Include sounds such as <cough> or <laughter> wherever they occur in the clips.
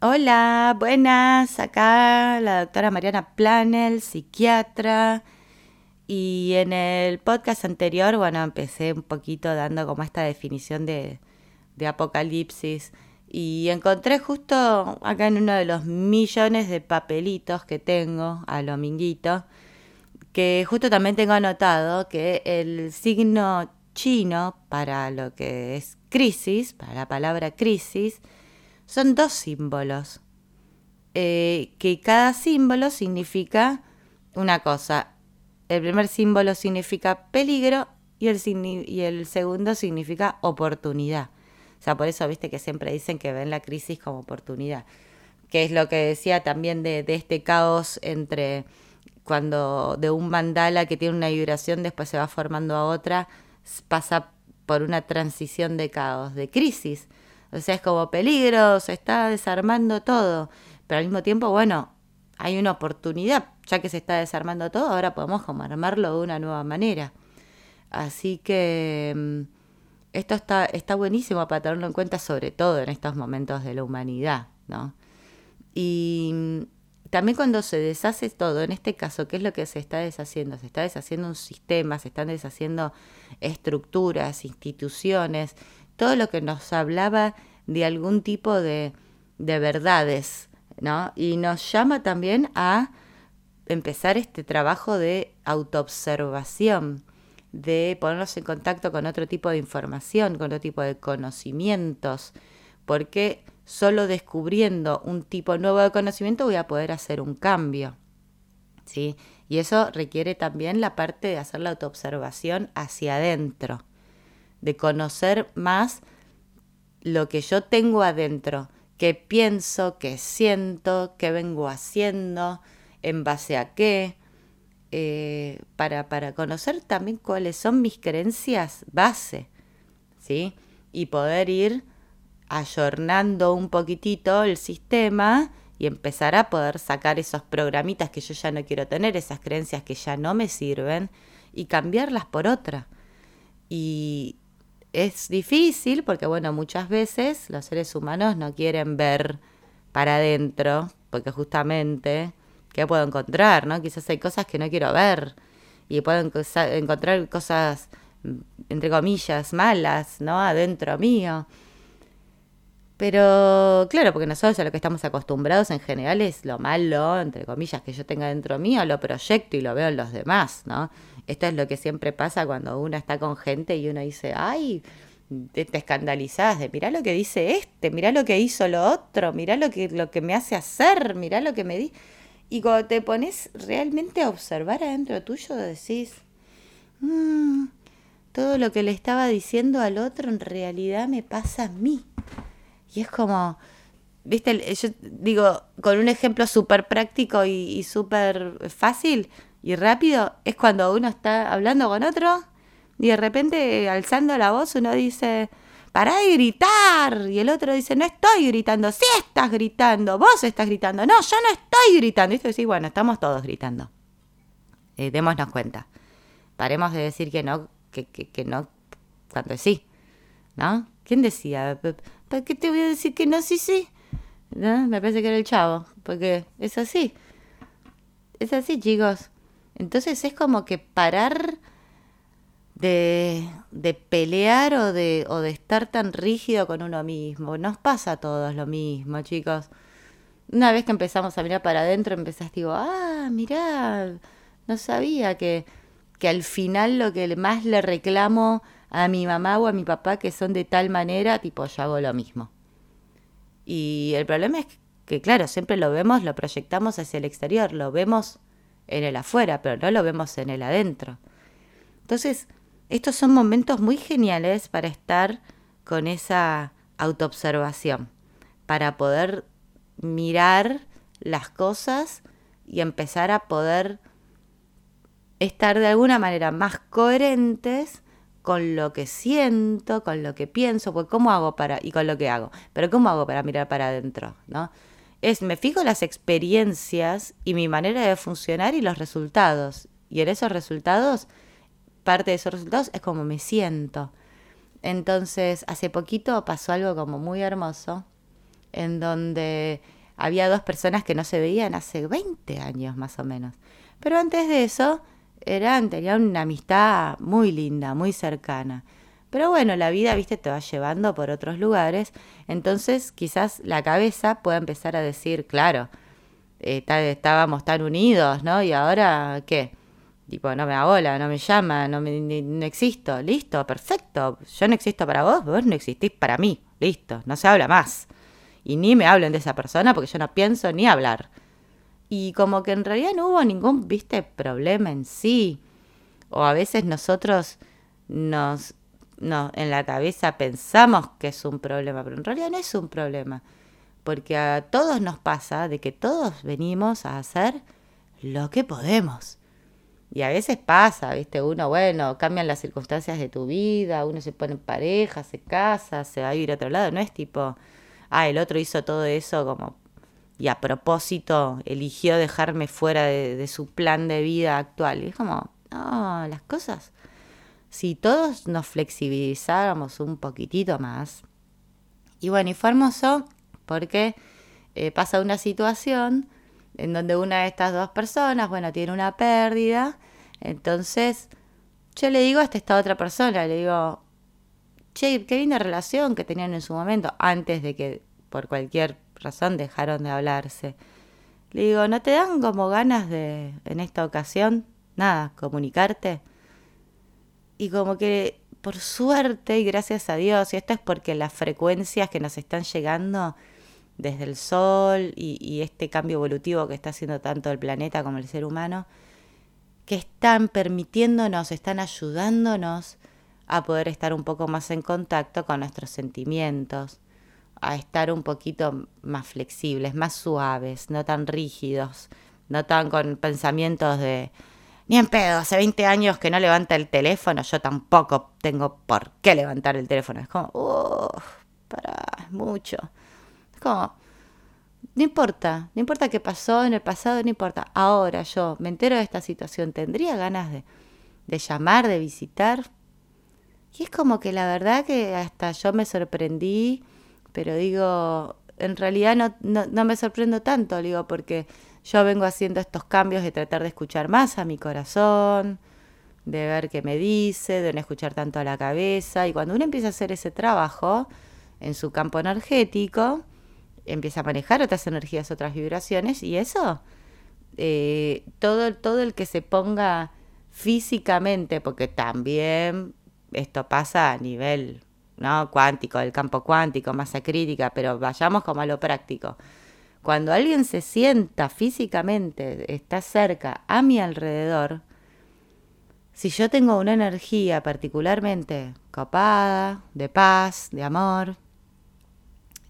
Hola, buenas, acá la doctora Mariana Planel, psiquiatra. Y en el podcast anterior, bueno, empecé un poquito dando como esta definición de, de apocalipsis. Y encontré justo acá en uno de los millones de papelitos que tengo a lo minguito, que justo también tengo anotado que el signo chino para lo que es crisis, para la palabra crisis, son dos símbolos, eh, que cada símbolo significa una cosa. El primer símbolo significa peligro y el, y el segundo significa oportunidad. O sea, por eso viste que siempre dicen que ven la crisis como oportunidad. Que es lo que decía también de, de este caos entre cuando de un mandala que tiene una vibración después se va formando a otra, pasa por una transición de caos, de crisis. O sea, es como peligro, se está desarmando todo. Pero al mismo tiempo, bueno, hay una oportunidad, ya que se está desarmando todo, ahora podemos como armarlo de una nueva manera. Así que mm, esto está, está buenísimo para tenerlo en cuenta, sobre todo en estos momentos de la humanidad, ¿no? Y mm, también cuando se deshace todo, en este caso, ¿qué es lo que se está deshaciendo? Se está deshaciendo un sistema, se están deshaciendo estructuras, instituciones, todo lo que nos hablaba de algún tipo de, de verdades, ¿no? Y nos llama también a empezar este trabajo de autoobservación, de ponernos en contacto con otro tipo de información, con otro tipo de conocimientos, porque solo descubriendo un tipo nuevo de conocimiento voy a poder hacer un cambio. ¿sí? Y eso requiere también la parte de hacer la autoobservación hacia adentro de conocer más lo que yo tengo adentro, qué pienso, qué siento, qué vengo haciendo, en base a qué, eh, para, para conocer también cuáles son mis creencias base, ¿sí? Y poder ir ayornando un poquitito el sistema y empezar a poder sacar esos programitas que yo ya no quiero tener, esas creencias que ya no me sirven, y cambiarlas por otra. Y, es difícil porque, bueno, muchas veces los seres humanos no quieren ver para adentro, porque justamente, ¿qué puedo encontrar? ¿no? Quizás hay cosas que no quiero ver y puedo encontrar cosas, mm, entre comillas, malas, ¿no? Adentro mío. Pero claro, porque nosotros a lo que estamos acostumbrados en general es lo malo, entre comillas, que yo tenga dentro mío, lo proyecto y lo veo en los demás, ¿no? Esto es lo que siempre pasa cuando uno está con gente y uno dice, ay, te, te escandalizás de mirá lo que dice este, mirá lo que hizo lo otro, mirá lo que, lo que me hace hacer, mirá lo que me di. Y cuando te pones realmente a observar adentro tuyo, decís, mm, todo lo que le estaba diciendo al otro en realidad me pasa a mí. Y es como, viste, yo digo, con un ejemplo súper práctico y, y súper fácil, y rápido es cuando uno está hablando con otro y de repente alzando la voz uno dice, para de gritar. Y el otro dice, no estoy gritando, sí estás gritando, vos estás gritando, no, yo no estoy gritando. Y esto decir, bueno, estamos todos gritando. Eh, démonos cuenta. Paremos de decir que no, que, que, no, cuando sí. ¿No? ¿Quién decía? ¿Para qué te voy a decir que no? Sí, sí. Me parece que era el chavo, porque es así. Es así, chicos. Entonces es como que parar de, pelear o de, o de estar tan rígido con uno mismo. Nos pasa a todos lo mismo, chicos. Una vez que empezamos a mirar para adentro, empezás, digo, ah, mirá, no sabía que, que al final lo que más le reclamo a mi mamá o a mi papá que son de tal manera, tipo, yo hago lo mismo. Y el problema es que, claro, siempre lo vemos, lo proyectamos hacia el exterior, lo vemos en el afuera, pero no lo vemos en el adentro. Entonces, estos son momentos muy geniales para estar con esa autoobservación, para poder mirar las cosas y empezar a poder estar de alguna manera más coherentes con lo que siento, con lo que pienso, pues cómo hago para y con lo que hago, pero cómo hago para mirar para adentro, ¿no? Es me fijo las experiencias y mi manera de funcionar y los resultados. Y en esos resultados, parte de esos resultados es como me siento. Entonces, hace poquito pasó algo como muy hermoso, en donde había dos personas que no se veían hace 20 años más o menos. Pero antes de eso, eran, tenían una amistad muy linda, muy cercana. Pero bueno, la vida, viste, te va llevando por otros lugares. Entonces, quizás la cabeza pueda empezar a decir, claro, eh, estábamos tan unidos, ¿no? Y ahora, ¿qué? Tipo, no me abola, no me llama, no, me, no existo. Listo, perfecto. Yo no existo para vos, vos no existís para mí. Listo, no se habla más. Y ni me hablen de esa persona porque yo no pienso ni hablar. Y como que en realidad no hubo ningún, viste, problema en sí. O a veces nosotros nos, no, en la cabeza pensamos que es un problema, pero en realidad no es un problema. Porque a todos nos pasa de que todos venimos a hacer lo que podemos. Y a veces pasa, ¿viste? Uno, bueno, cambian las circunstancias de tu vida, uno se pone en pareja, se casa, se va a ir a otro lado. No es tipo, ah, el otro hizo todo eso como y a propósito eligió dejarme fuera de, su plan de vida actual. Y es como, no, las cosas, si todos nos flexibilizáramos un poquitito más. Y bueno, y fue hermoso porque eh, pasa una situación en donde una de estas dos personas, bueno, tiene una pérdida. Entonces, yo le digo a esta otra persona, le digo, che, qué linda relación que tenían en su momento, antes de que por cualquier razón dejaron de hablarse. Le digo, ¿no te dan como ganas de, en esta ocasión, nada, comunicarte? Y como que, por suerte y gracias a Dios, y esto es porque las frecuencias que nos están llegando desde el Sol y, este cambio evolutivo que está haciendo tanto el planeta como el ser humano, que están permitiéndonos, están ayudándonos a poder estar un poco más en contacto con nuestros sentimientos, a estar un poquito más flexibles, más suaves, no tan rígidos, no tan con pensamientos de ni en pedo, hace 20 años que no levanta el teléfono, yo tampoco tengo por qué levantar el teléfono. Es como, uff, para, mucho. Es como, no importa, no importa qué pasó en el pasado, no importa. Ahora yo me entero de esta situación, ¿tendría ganas de, de llamar, de visitar? Y es como que la verdad que hasta yo me sorprendí pero digo, en realidad no, no, no me sorprendo tanto, digo, porque yo vengo haciendo estos cambios de tratar de escuchar más a mi corazón, de ver qué me dice, de no escuchar tanto a la cabeza. Y cuando uno empieza a hacer ese trabajo en su campo energético, empieza a manejar otras energías, otras vibraciones, y eso, eh, todo, todo el que se ponga físicamente, porque también esto pasa a nivel ¿no? cuántico, del campo cuántico, masa crítica, pero vayamos como a lo práctico. Cuando alguien se sienta físicamente, está cerca, a mi alrededor, si yo tengo una energía particularmente copada, de paz, de amor,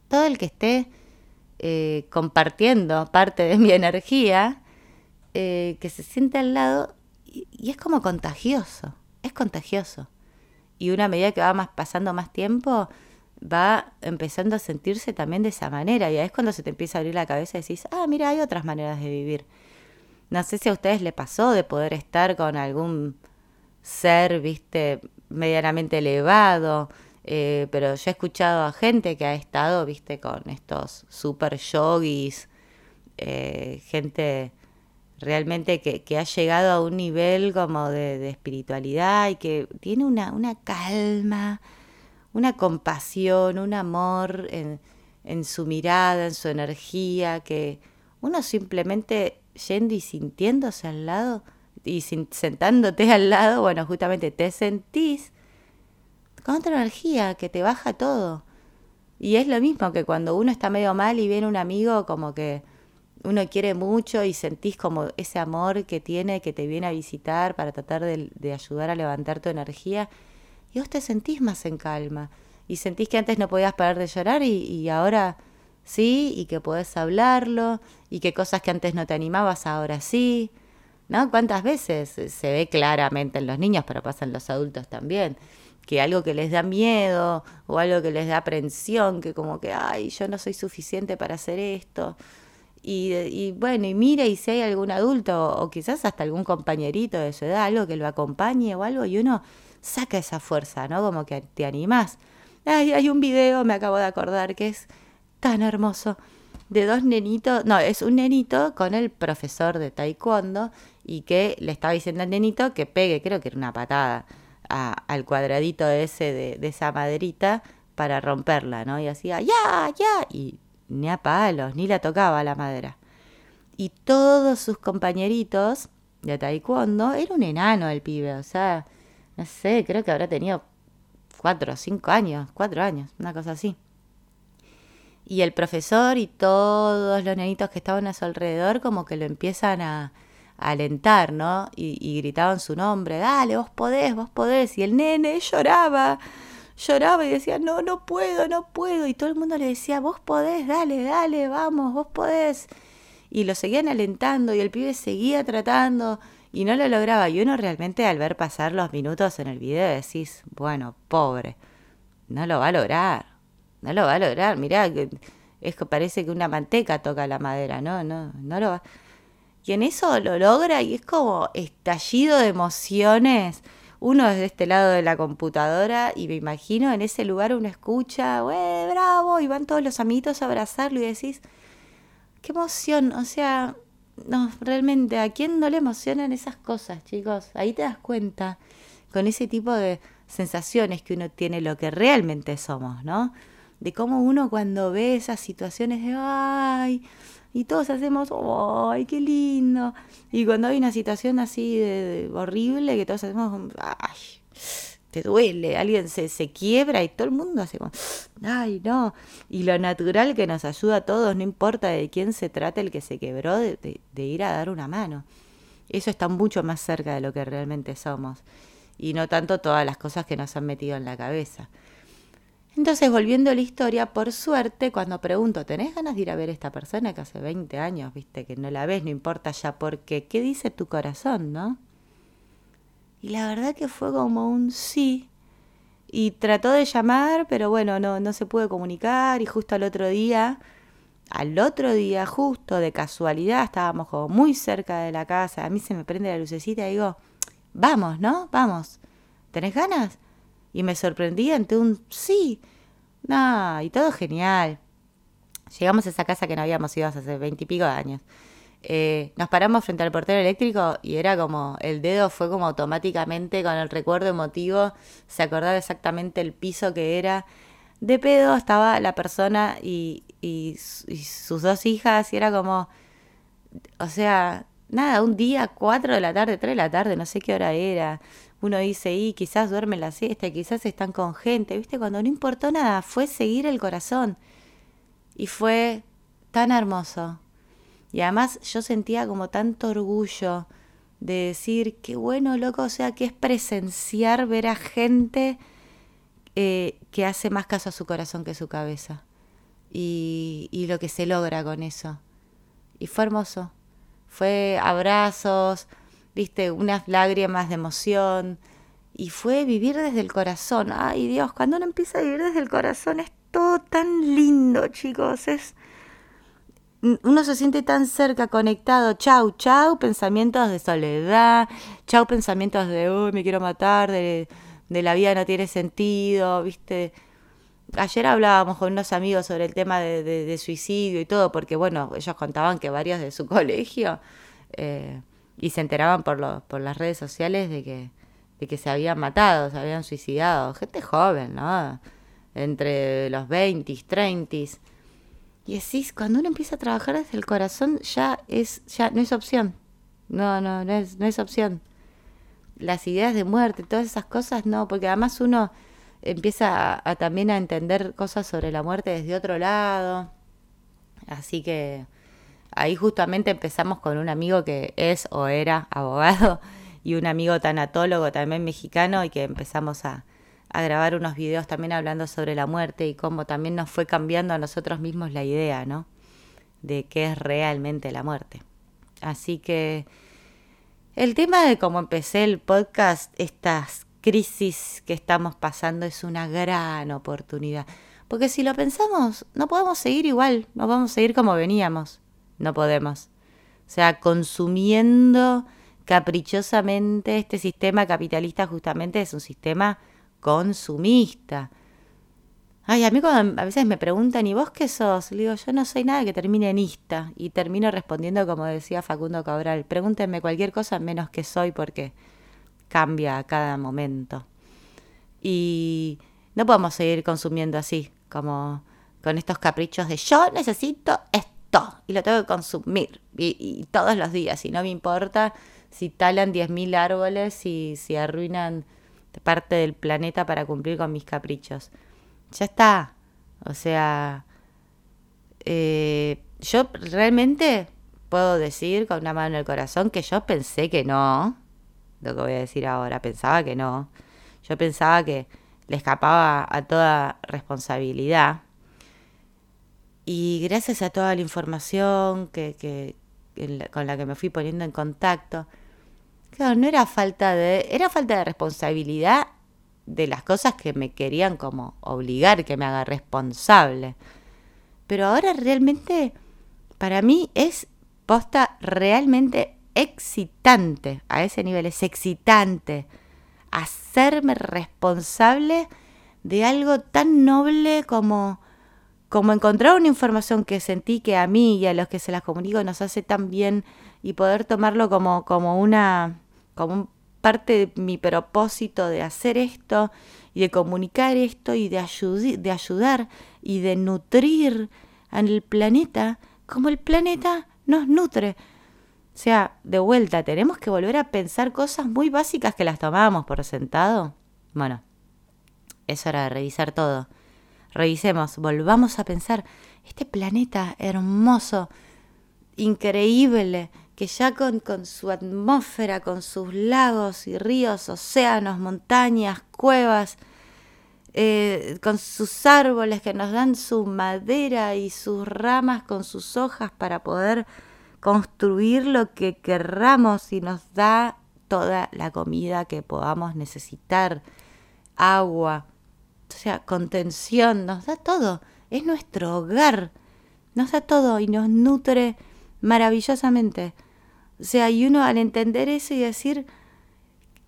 todo el que esté eh, compartiendo parte de mi energía, eh, que se siente al lado, y es como contagioso, es contagioso. Y una medida que va más pasando más tiempo, va empezando a sentirse también de esa manera. Y es cuando se te empieza a abrir la cabeza y decís, ah, mira, hay otras maneras de vivir. No sé si a ustedes le pasó de poder estar con algún ser, viste, medianamente elevado, eh, pero yo he escuchado a gente que ha estado, viste, con estos super yogis, eh, gente realmente que, ha llegado a un nivel como de, espiritualidad y que tiene una, una, calma, una compasión, un amor en, en, su mirada, en su energía, que uno simplemente yendo y sintiéndose al lado y sentándote al lado, bueno, justamente te sentís con otra energía que te baja todo. Y es lo mismo que cuando uno está medio mal y viene un amigo como que uno quiere mucho y sentís como ese amor que tiene, que te viene a visitar para tratar de, ayudar a levantar tu energía, y vos te sentís más en calma. Y sentís que antes no podías parar de llorar y, y ahora sí, y que podés hablarlo, y que cosas que antes no te animabas ahora sí. ¿No? ¿Cuántas veces se ve claramente en los niños, pero pasa en los adultos también? que algo que les da miedo o algo que les da aprensión, que como que, ay, yo no soy suficiente para hacer esto, y, bueno, y mira y si hay algún adulto o, quizás hasta algún compañerito de su edad, algo que lo acompañe o algo, y uno saca esa fuerza, ¿no? Como que te animás. Hay, hay un video, me acabo de acordar, que es tan hermoso. De dos nenitos, no, es un nenito con el profesor de taekwondo y que le estaba diciendo al nenito que pegue, creo que era una patada, al cuadradito ese de, de, esa maderita para romperla, ¿no? Y hacía, ya, ya, y ni a palos, ni la tocaba la madera. Y todos sus compañeritos de taekwondo, era un enano el pibe, o sea, no sé, creo que habrá tenido cuatro o cinco años, cuatro años, una cosa así. Y el profesor y todos los nenitos que estaban a su alrededor como que lo empiezan a, alentar, ¿no? Y, gritaban su nombre, dale, vos podés, vos podés. Y el nene lloraba, lloraba y decía, no, no puedo, no puedo. Y todo el mundo le decía, vos podés, dale, dale, vamos, vos podés. Y lo seguían alentando y el pibe seguía tratando y no lo lograba. Y uno realmente al ver pasar los minutos en el video decís, bueno, pobre, no lo va a lograr, no lo va a lograr. Mirá, que es que parece que una manteca toca la madera, no, no, no lo va. Y en eso lo logra y es como estallido de emociones. Uno desde este lado de la computadora y me imagino en ese lugar uno escucha, ¡wey, bravo! Y van todos los amiguitos a abrazarlo y decís, ¡qué emoción! O sea, no, realmente, ¿a quién no le emocionan esas cosas, chicos? Ahí te das cuenta con ese tipo de sensaciones que uno tiene lo que realmente somos, ¿no? De cómo uno cuando ve esas situaciones de, ay, y todos hacemos, ay, qué lindo. Y cuando hay una situación así de, horrible, que todos hacemos, ay, te duele, alguien se, se quiebra y todo el mundo hace como, ay, no. Y lo natural que nos ayuda a todos, no importa de quién se trate el que se quebró, de, de ir a dar una mano. Eso está mucho más cerca de lo que realmente somos. Y no tanto todas las cosas que nos han metido en la cabeza. Entonces, volviendo a la historia, por suerte, cuando pregunto, ¿tenés ganas de ir a ver a esta persona que hace 20 años, viste, que no la ves, no importa ya por qué? ¿Qué dice tu corazón, no? Y la verdad que fue como un sí. Y trató de llamar, pero bueno, no, no se pudo comunicar. Y justo al otro día, al otro día, justo de casualidad, estábamos como muy cerca de la casa. A mí se me prende la lucecita y digo, vamos, ¿no? Vamos. ¿Tenés ganas? Y me sorprendí ante un sí. No, y todo genial. Llegamos a esa casa que no habíamos ido hace veintipico años. Eh, nos paramos frente al portero eléctrico y era como, el dedo fue como automáticamente con el recuerdo emotivo, se acordaba exactamente el piso que era. De pedo estaba la persona y, y, sus dos hijas y era como, o sea, nada, un día, cuatro de la tarde, tres de la tarde, no sé qué hora era. Uno dice, y quizás duermen la siesta, quizás están con gente, ¿viste? Cuando no importó nada, fue seguir el corazón. Y fue tan hermoso. Y además yo sentía como tanto orgullo de decir, qué bueno, loco, o sea, que es presenciar, ver a gente eh, que hace más caso a su corazón que a su cabeza. Y, y lo que se logra con eso. Y fue hermoso. Fue abrazos, viste, unas lágrimas de emoción. Y fue vivir desde el corazón. Ay Dios, cuando uno empieza a vivir desde el corazón es todo tan lindo, chicos. Es, uno se siente tan cerca, conectado. Chau, chau, pensamientos de soledad. Chau, pensamientos de, uy, me quiero matar, de, de la vida no tiene sentido, ¿viste? Ayer hablábamos con unos amigos sobre el tema de, de, suicidio y todo, porque, bueno, ellos contaban que varios de su <laughs> colegio, eh, y se enteraban por, lo, por las redes sociales de que, de que se habían matado, se habían suicidado. Gente joven, ¿no? Entre los 20, 30 y decís, cuando uno empieza a trabajar desde el corazón, ya es, ya no es opción. No, no, no es, no es opción. Las ideas de muerte, todas esas cosas, no, porque además uno empieza a, también a entender cosas sobre la muerte desde otro lado. Así que ahí justamente empezamos con un amigo que es o era abogado <laughs> y un amigo tanatólogo también mexicano y que empezamos a, a grabar unos videos también hablando sobre la muerte y cómo también nos fue cambiando a nosotros mismos la idea, ¿no? De qué es realmente la muerte. Así que el tema de cómo empecé el podcast, estas crisis que estamos pasando es una gran oportunidad. Porque si lo pensamos, no podemos seguir igual, no podemos seguir como veníamos. No podemos. O sea, consumiendo caprichosamente este sistema capitalista justamente es un sistema consumista. Ay, a mí cuando a veces me preguntan, ¿y vos qué sos? Le digo, yo no soy nada que termine en ista. Y termino respondiendo como decía Facundo Cabral, pregúntenme cualquier cosa menos que soy porque cambia a cada momento. Y no podemos seguir consumiendo así, como con estos caprichos de yo necesito esto y lo tengo que consumir y, todos los días y no me importa si talan 10.000 árboles y si arruinan parte del planeta para cumplir con mis caprichos ya está. O sea, eh, yo realmente puedo decir con una mano en el corazón que yo pensé que no, lo que voy a decir ahora, pensaba que no. Yo pensaba que le escapaba a toda responsabilidad. Y gracias a toda la información que, que, con la que me fui poniendo en contacto, claro, no era falta de, era falta de responsabilidad de las cosas que me querían como obligar, que me haga responsable. Pero ahora realmente, para mí es posta realmente excitante, a ese nivel es excitante, hacerme responsable de algo tan noble como, como encontrar una información que sentí que a mí y a los que se las comunico nos hace tan bien y poder tomarlo como, como una como parte de mi propósito de hacer esto y de comunicar esto y de, de ayudar y de nutrir al planeta como el planeta nos nutre. O sea, de vuelta, tenemos que volver a pensar cosas muy básicas que las tomábamos por sentado. Bueno, es hora de revisar todo. Revisemos, volvamos a pensar, este planeta hermoso, increíble, que ya con, su atmósfera, con sus lagos y ríos, océanos, montañas, cuevas, eh, con sus árboles que nos dan su madera y sus ramas con sus hojas para poder construir lo que querramos y nos da toda la comida que podamos necesitar, agua, o sea, contención, nos da todo, es nuestro hogar, nos da todo y nos nutre maravillosamente. O sea, y uno al entender eso y decir,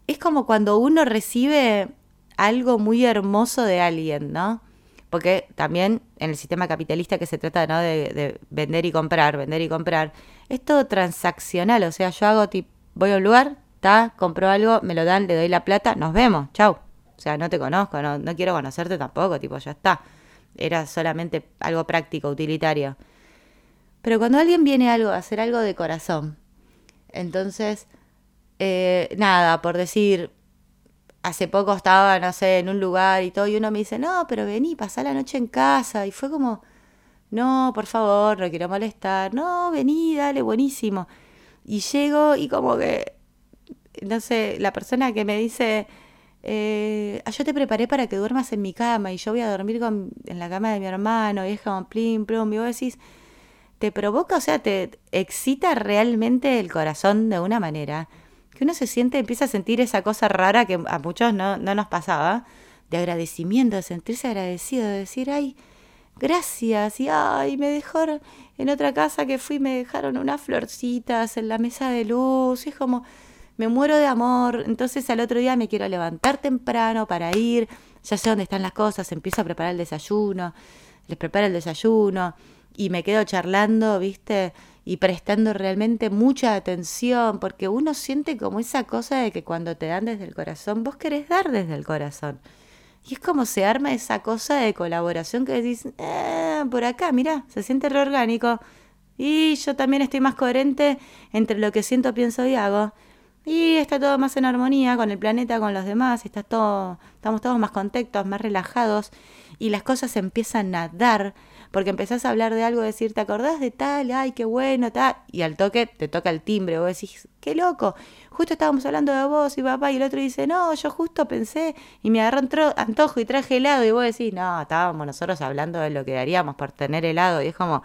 es como cuando uno recibe algo muy hermoso de alguien, ¿no? Porque también en el sistema capitalista que se trata ¿no? de, vender y comprar, vender y comprar, es todo transaccional. O sea, yo hago, tipo, voy a un lugar, ta, compro algo, me lo dan, le doy la plata, nos vemos, chau. O sea, no te conozco, no, quiero conocerte tampoco, tipo, ya está. Era solamente algo práctico, utilitario. Pero cuando alguien viene algo, a hacer algo de corazón, entonces, eh, nada, por decir, hace poco estaba, no sé, en un lugar y todo, y uno me dice, no, pero vení, pasá la noche en casa. Y fue como, no, por favor, no quiero molestar. No, vení, dale, buenísimo. Y llego y como que, no sé, la persona que me dice, eh, ah, yo te preparé para que duermas en mi cama y yo voy a dormir con, en la cama de mi hermano y es como plim, plum, y vos decís, te provoca, o sea, te excita realmente el corazón de una manera que uno se siente, empieza a sentir esa cosa rara que a muchos no, no nos pasaba, de agradecimiento, de sentirse agradecido, de decir, ay, gracias, y ay, me dejaron en otra casa que fui, me dejaron unas florcitas en la mesa de luz, y es como, me muero de amor, entonces al otro día me quiero levantar temprano para ir, ya sé dónde están las cosas, empiezo a preparar el desayuno, les preparo el desayuno, y me quedo charlando, ¿viste? Y prestando realmente mucha atención, porque uno siente como esa cosa de que cuando te dan desde el corazón, vos querés dar desde el corazón. Y es como se arma esa cosa de colaboración que decís, eh, por acá, mira, se siente reorgánico. Y yo también estoy más coherente entre lo que siento, pienso y hago. Y está todo más en armonía con el planeta, con los demás, está todo, estamos todos más contentos, más relajados y las cosas empiezan a dar porque empezás a hablar de algo, decir, ¿te acordás de tal? Ay, qué bueno, tal. Y al toque te toca el timbre, vos decís, qué loco, justo estábamos hablando de vos y papá, y el otro dice, no, yo justo pensé y me agarró antojo y traje helado, y vos decís, no, estábamos nosotros hablando de lo que daríamos por tener helado, y es como,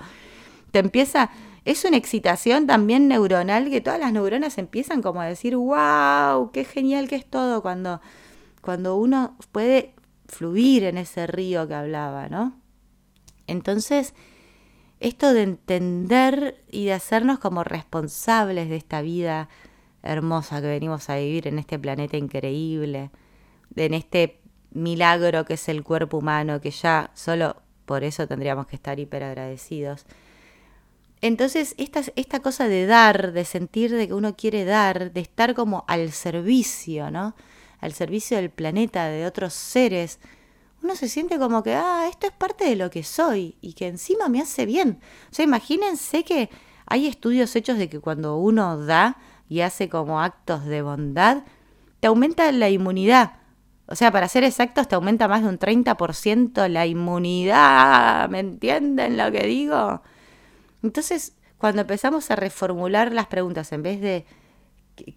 te empieza, es una excitación también neuronal que todas las neuronas empiezan como a decir, wow, qué genial que es todo cuando, cuando uno puede fluir en ese río que hablaba, ¿no? Entonces, esto de entender y de hacernos como responsables de esta vida hermosa que venimos a vivir en este planeta increíble, en este milagro que es el cuerpo humano, que ya solo por eso tendríamos que estar hiper agradecidos. Entonces, esta, esta cosa de dar, de sentir de que uno quiere dar, de estar como al servicio, ¿no? Al servicio del planeta, de otros seres, uno se siente como que, ah, esto es parte de lo que soy y que encima me hace bien. O sea, imagínense que hay estudios hechos de que cuando uno da y hace como actos de bondad, te aumenta la inmunidad. O sea, para ser exactos, te aumenta más de un 30% la inmunidad. ¿Me entienden lo que digo? Entonces, cuando empezamos a reformular las preguntas, en vez de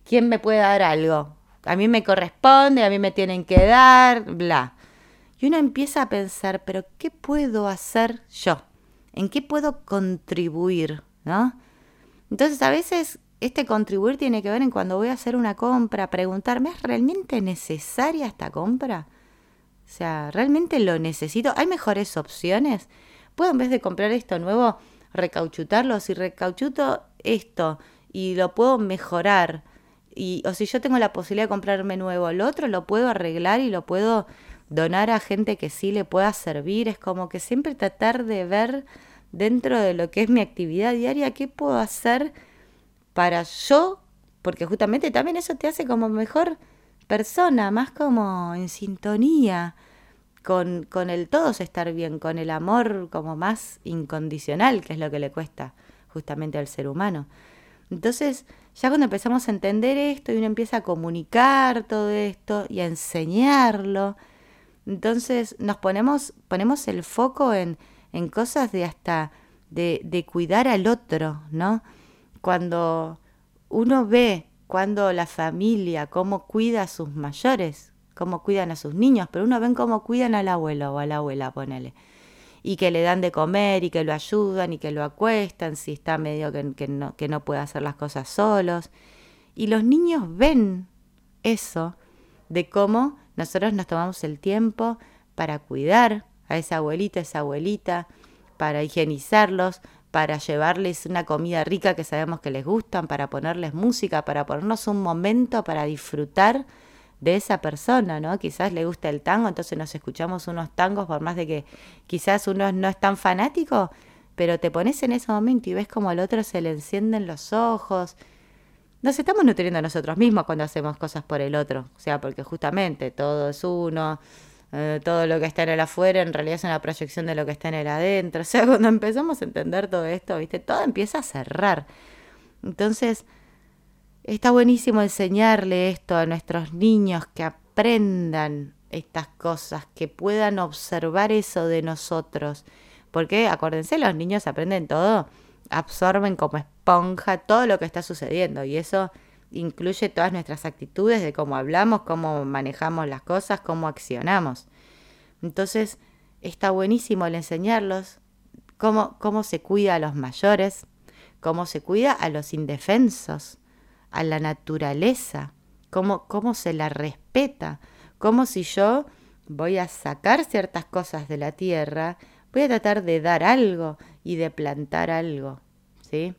¿quién me puede dar algo? A mí me corresponde, a mí me tienen que dar, bla. Y uno empieza a pensar, pero ¿qué puedo hacer yo? ¿En qué puedo contribuir? ¿No? Entonces, a veces este contribuir tiene que ver en cuando voy a hacer una compra, preguntarme, ¿es realmente necesaria esta compra? O sea, ¿realmente lo necesito? ¿Hay mejores opciones? ¿Puedo en vez de comprar esto nuevo recauchutarlo? Si recauchuto esto y lo puedo mejorar, y, o si yo tengo la posibilidad de comprarme nuevo, lo otro lo puedo arreglar y lo puedo donar a gente que sí le pueda servir. Es como que siempre tratar de ver dentro de lo que es mi actividad diaria qué puedo hacer para yo, porque justamente también eso te hace como mejor persona, más como en sintonía con, con el todos estar bien, con el amor como más incondicional, que es lo que le cuesta justamente al ser humano. Entonces, ya cuando empezamos a entender esto y uno empieza a comunicar todo esto y a enseñarlo, entonces nos ponemos, ponemos el foco en, en cosas de hasta de, de cuidar al otro, ¿no? cuando uno ve cuando la familia, cómo cuida a sus mayores, cómo cuidan a sus niños, pero uno ve cómo cuidan al abuelo o a la abuela, ponele. Y que le dan de comer y que lo ayudan y que lo acuestan si está medio que, no, que no puede hacer las cosas solos. Y los niños ven eso de cómo nosotros nos tomamos el tiempo para cuidar a esa abuelita, esa abuelita, para higienizarlos, para llevarles una comida rica que sabemos que les gustan, para ponerles música, para ponernos un momento para disfrutar de esa persona, ¿no? Quizás le gusta el tango, entonces nos escuchamos unos tangos, por más de que quizás uno no es tan fanático, pero te pones en ese momento y ves como al otro se le encienden los ojos. Nos estamos nutriendo nosotros mismos cuando hacemos cosas por el otro, o sea, porque justamente todo es uno, eh, todo lo que está en el afuera en realidad es una proyección de lo que está en el adentro. <laughs> O sea, cuando empezamos a entender todo esto, ¿viste? Todo empieza a cerrar. Entonces, está buenísimo enseñarle esto a nuestros niños, que aprendan estas cosas, que puedan observar eso de nosotros. Porque, acuérdense, los niños aprenden todo, absorben como esponja todo lo que está sucediendo y eso incluye todas nuestras actitudes de cómo hablamos, cómo manejamos las cosas, cómo accionamos. Entonces, está buenísimo el enseñarlos cómo, cómo se cuida a los mayores, cómo se cuida a los indefensos, a la naturaleza, cómo, cómo se la respeta, cómo si yo voy a sacar ciertas cosas de la tierra, voy a tratar de dar algo y de plantar algo, ¿sí?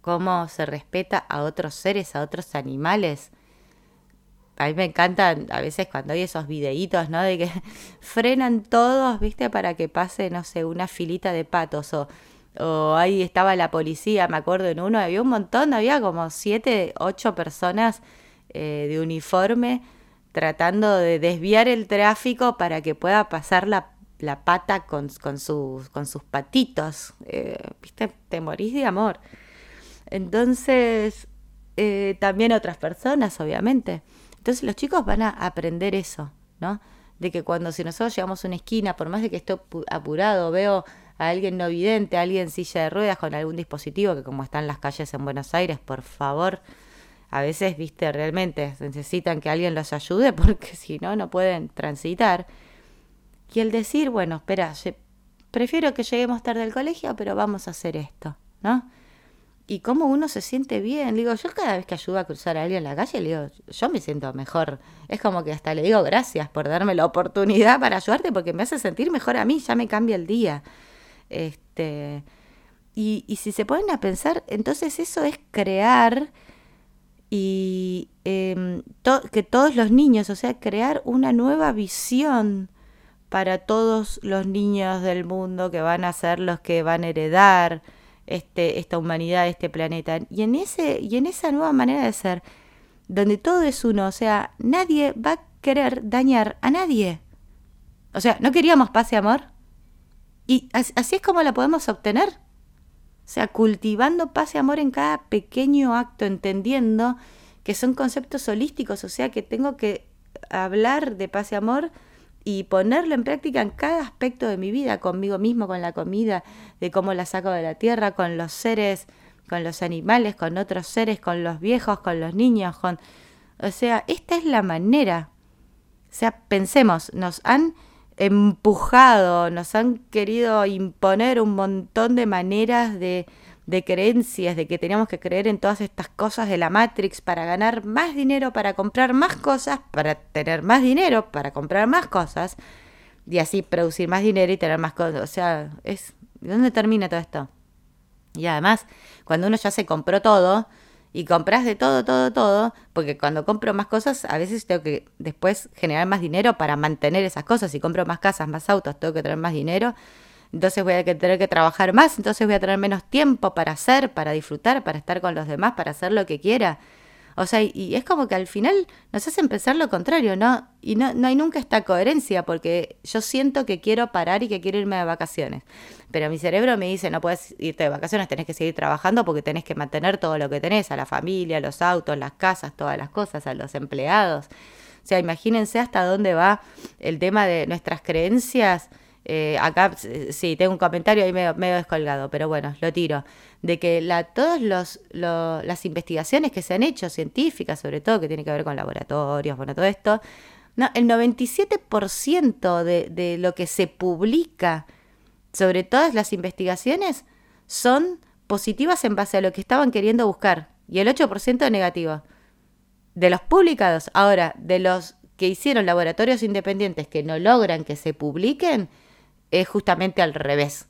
cómo se respeta a otros seres, a otros animales. A mí me encantan a veces cuando hay esos videitos, ¿no? De que <laughs> frenan todos, ¿viste? Para que pase, no sé, una filita de patos o, o ahí estaba la policía, me acuerdo en uno, había un montón, había como siete, ocho personas eh, de uniforme tratando de desviar el tráfico para que pueda pasar la, la pata con, con, sus, con sus patitos. Eh, ¿Viste? Te morís de amor. Entonces, eh, también otras personas, obviamente. Entonces los chicos van a aprender eso, ¿no? De que cuando si nosotros llegamos a una esquina, por más de que esté apurado, veo a alguien no vidente, a alguien en silla de ruedas con algún dispositivo, que como están las calles en Buenos Aires, por favor, a veces, viste, realmente necesitan que alguien los ayude <laughs> porque si no, no pueden transitar. Y el decir, bueno, espera, prefiero que lleguemos tarde al colegio, pero vamos a hacer esto, ¿no? y cómo uno se siente bien. Digo, yo cada vez que ayudo a cruzar a alguien en la calle, le digo, yo me siento mejor. Es como que hasta le digo gracias por darme la oportunidad para ayudarte porque me hace sentir mejor a mí, ya me cambia el día. Este, y, y si se ponen a pensar, entonces eso es crear y em, que todos los niños, o sea, crear una nueva visión para todos los niños del mundo que van a ser los que van a heredar este, esta humanidad, este planeta. Y en, ese, y en esa nueva manera de ser, donde todo es uno, o sea, nadie va a querer dañar a nadie. O sea, ¿no queríamos paz y amor? Y así es como la podemos obtener. O sea, cultivando paz y amor en cada pequeño acto, entendiendo que son conceptos holísticos, o sea, que tengo que hablar de paz y amor y ponerlo en práctica en cada aspecto de mi vida, conmigo mismo, con la comida, de cómo la saco de la tierra, con los seres, con los animales, con otros seres, con los viejos, con los niños, con... O sea, esta es la manera. O sea, pensemos, nos han empujado, nos han querido imponer un montón de maneras de, de creencias, de que teníamos que creer en todas estas cosas de la Matrix para ganar más dinero, para comprar más cosas, para tener más dinero, para comprar más cosas y así producir más dinero y tener más cosas. O sea, es ¿dónde termina todo esto? Y además, cuando uno ya se compró todo y compras de todo, todo, todo, porque cuando compro más cosas, a veces tengo que después generar más dinero para mantener esas cosas. Si compro más casas, más autos, tengo que tener más dinero entonces voy a tener que trabajar más, entonces voy a tener menos tiempo para hacer, para disfrutar, para estar con los demás, para hacer lo que quiera. O sea, y, es como que al final nos hace pensar lo contrario, ¿no? Y no, no hay nunca esta coherencia, porque yo siento que quiero parar y que quiero irme de vacaciones. Pero mi cerebro me dice, no puedes irte de vacaciones, tenés que seguir trabajando porque tenés que mantener todo lo que tenés, a la familia, los autos, las casas, todas las cosas, a los empleados. O sea, imagínense hasta dónde va el tema de nuestras creencias eh, acá sí, tengo un comentario ahí medio, descolgado, pero bueno, lo tiro. De que la, todas los, las investigaciones que se han hecho, científicas sobre todo, que tienen que ver con laboratorios, bueno, todo esto, no, el 97% de, de lo que se publica sobre todas las investigaciones son positivas en base a lo que estaban queriendo buscar y el 8% negativo. De los publicados, ahora, de los que hicieron laboratorios independientes que no logran que se publiquen, es justamente al revés.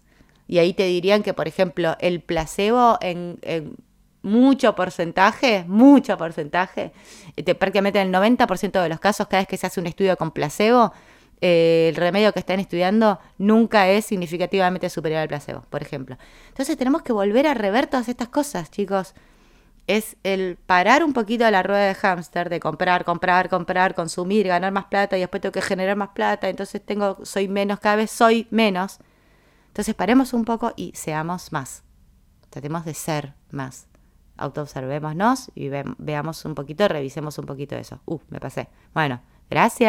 Y ahí te dirían que, por ejemplo, el placebo en, mucho porcentaje, mucho porcentaje, este, prácticamente en el 90% de los casos, cada vez que se hace un estudio con placebo, eh, el remedio que están estudiando nunca es significativamente superior al placebo, por ejemplo. Entonces tenemos que volver a rever todas estas cosas, chicos. Es el parar un poquito la rueda de hámster, de comprar, comprar, comprar, consumir, ganar más plata y después tengo que generar más plata, entonces tengo, soy menos, cada vez soy menos. Entonces paremos un poco y seamos más. Tratemos de ser más. Autoobservémonos y veamos un poquito, revisemos un poquito eso. Uh, me pasé. Bueno, gracias.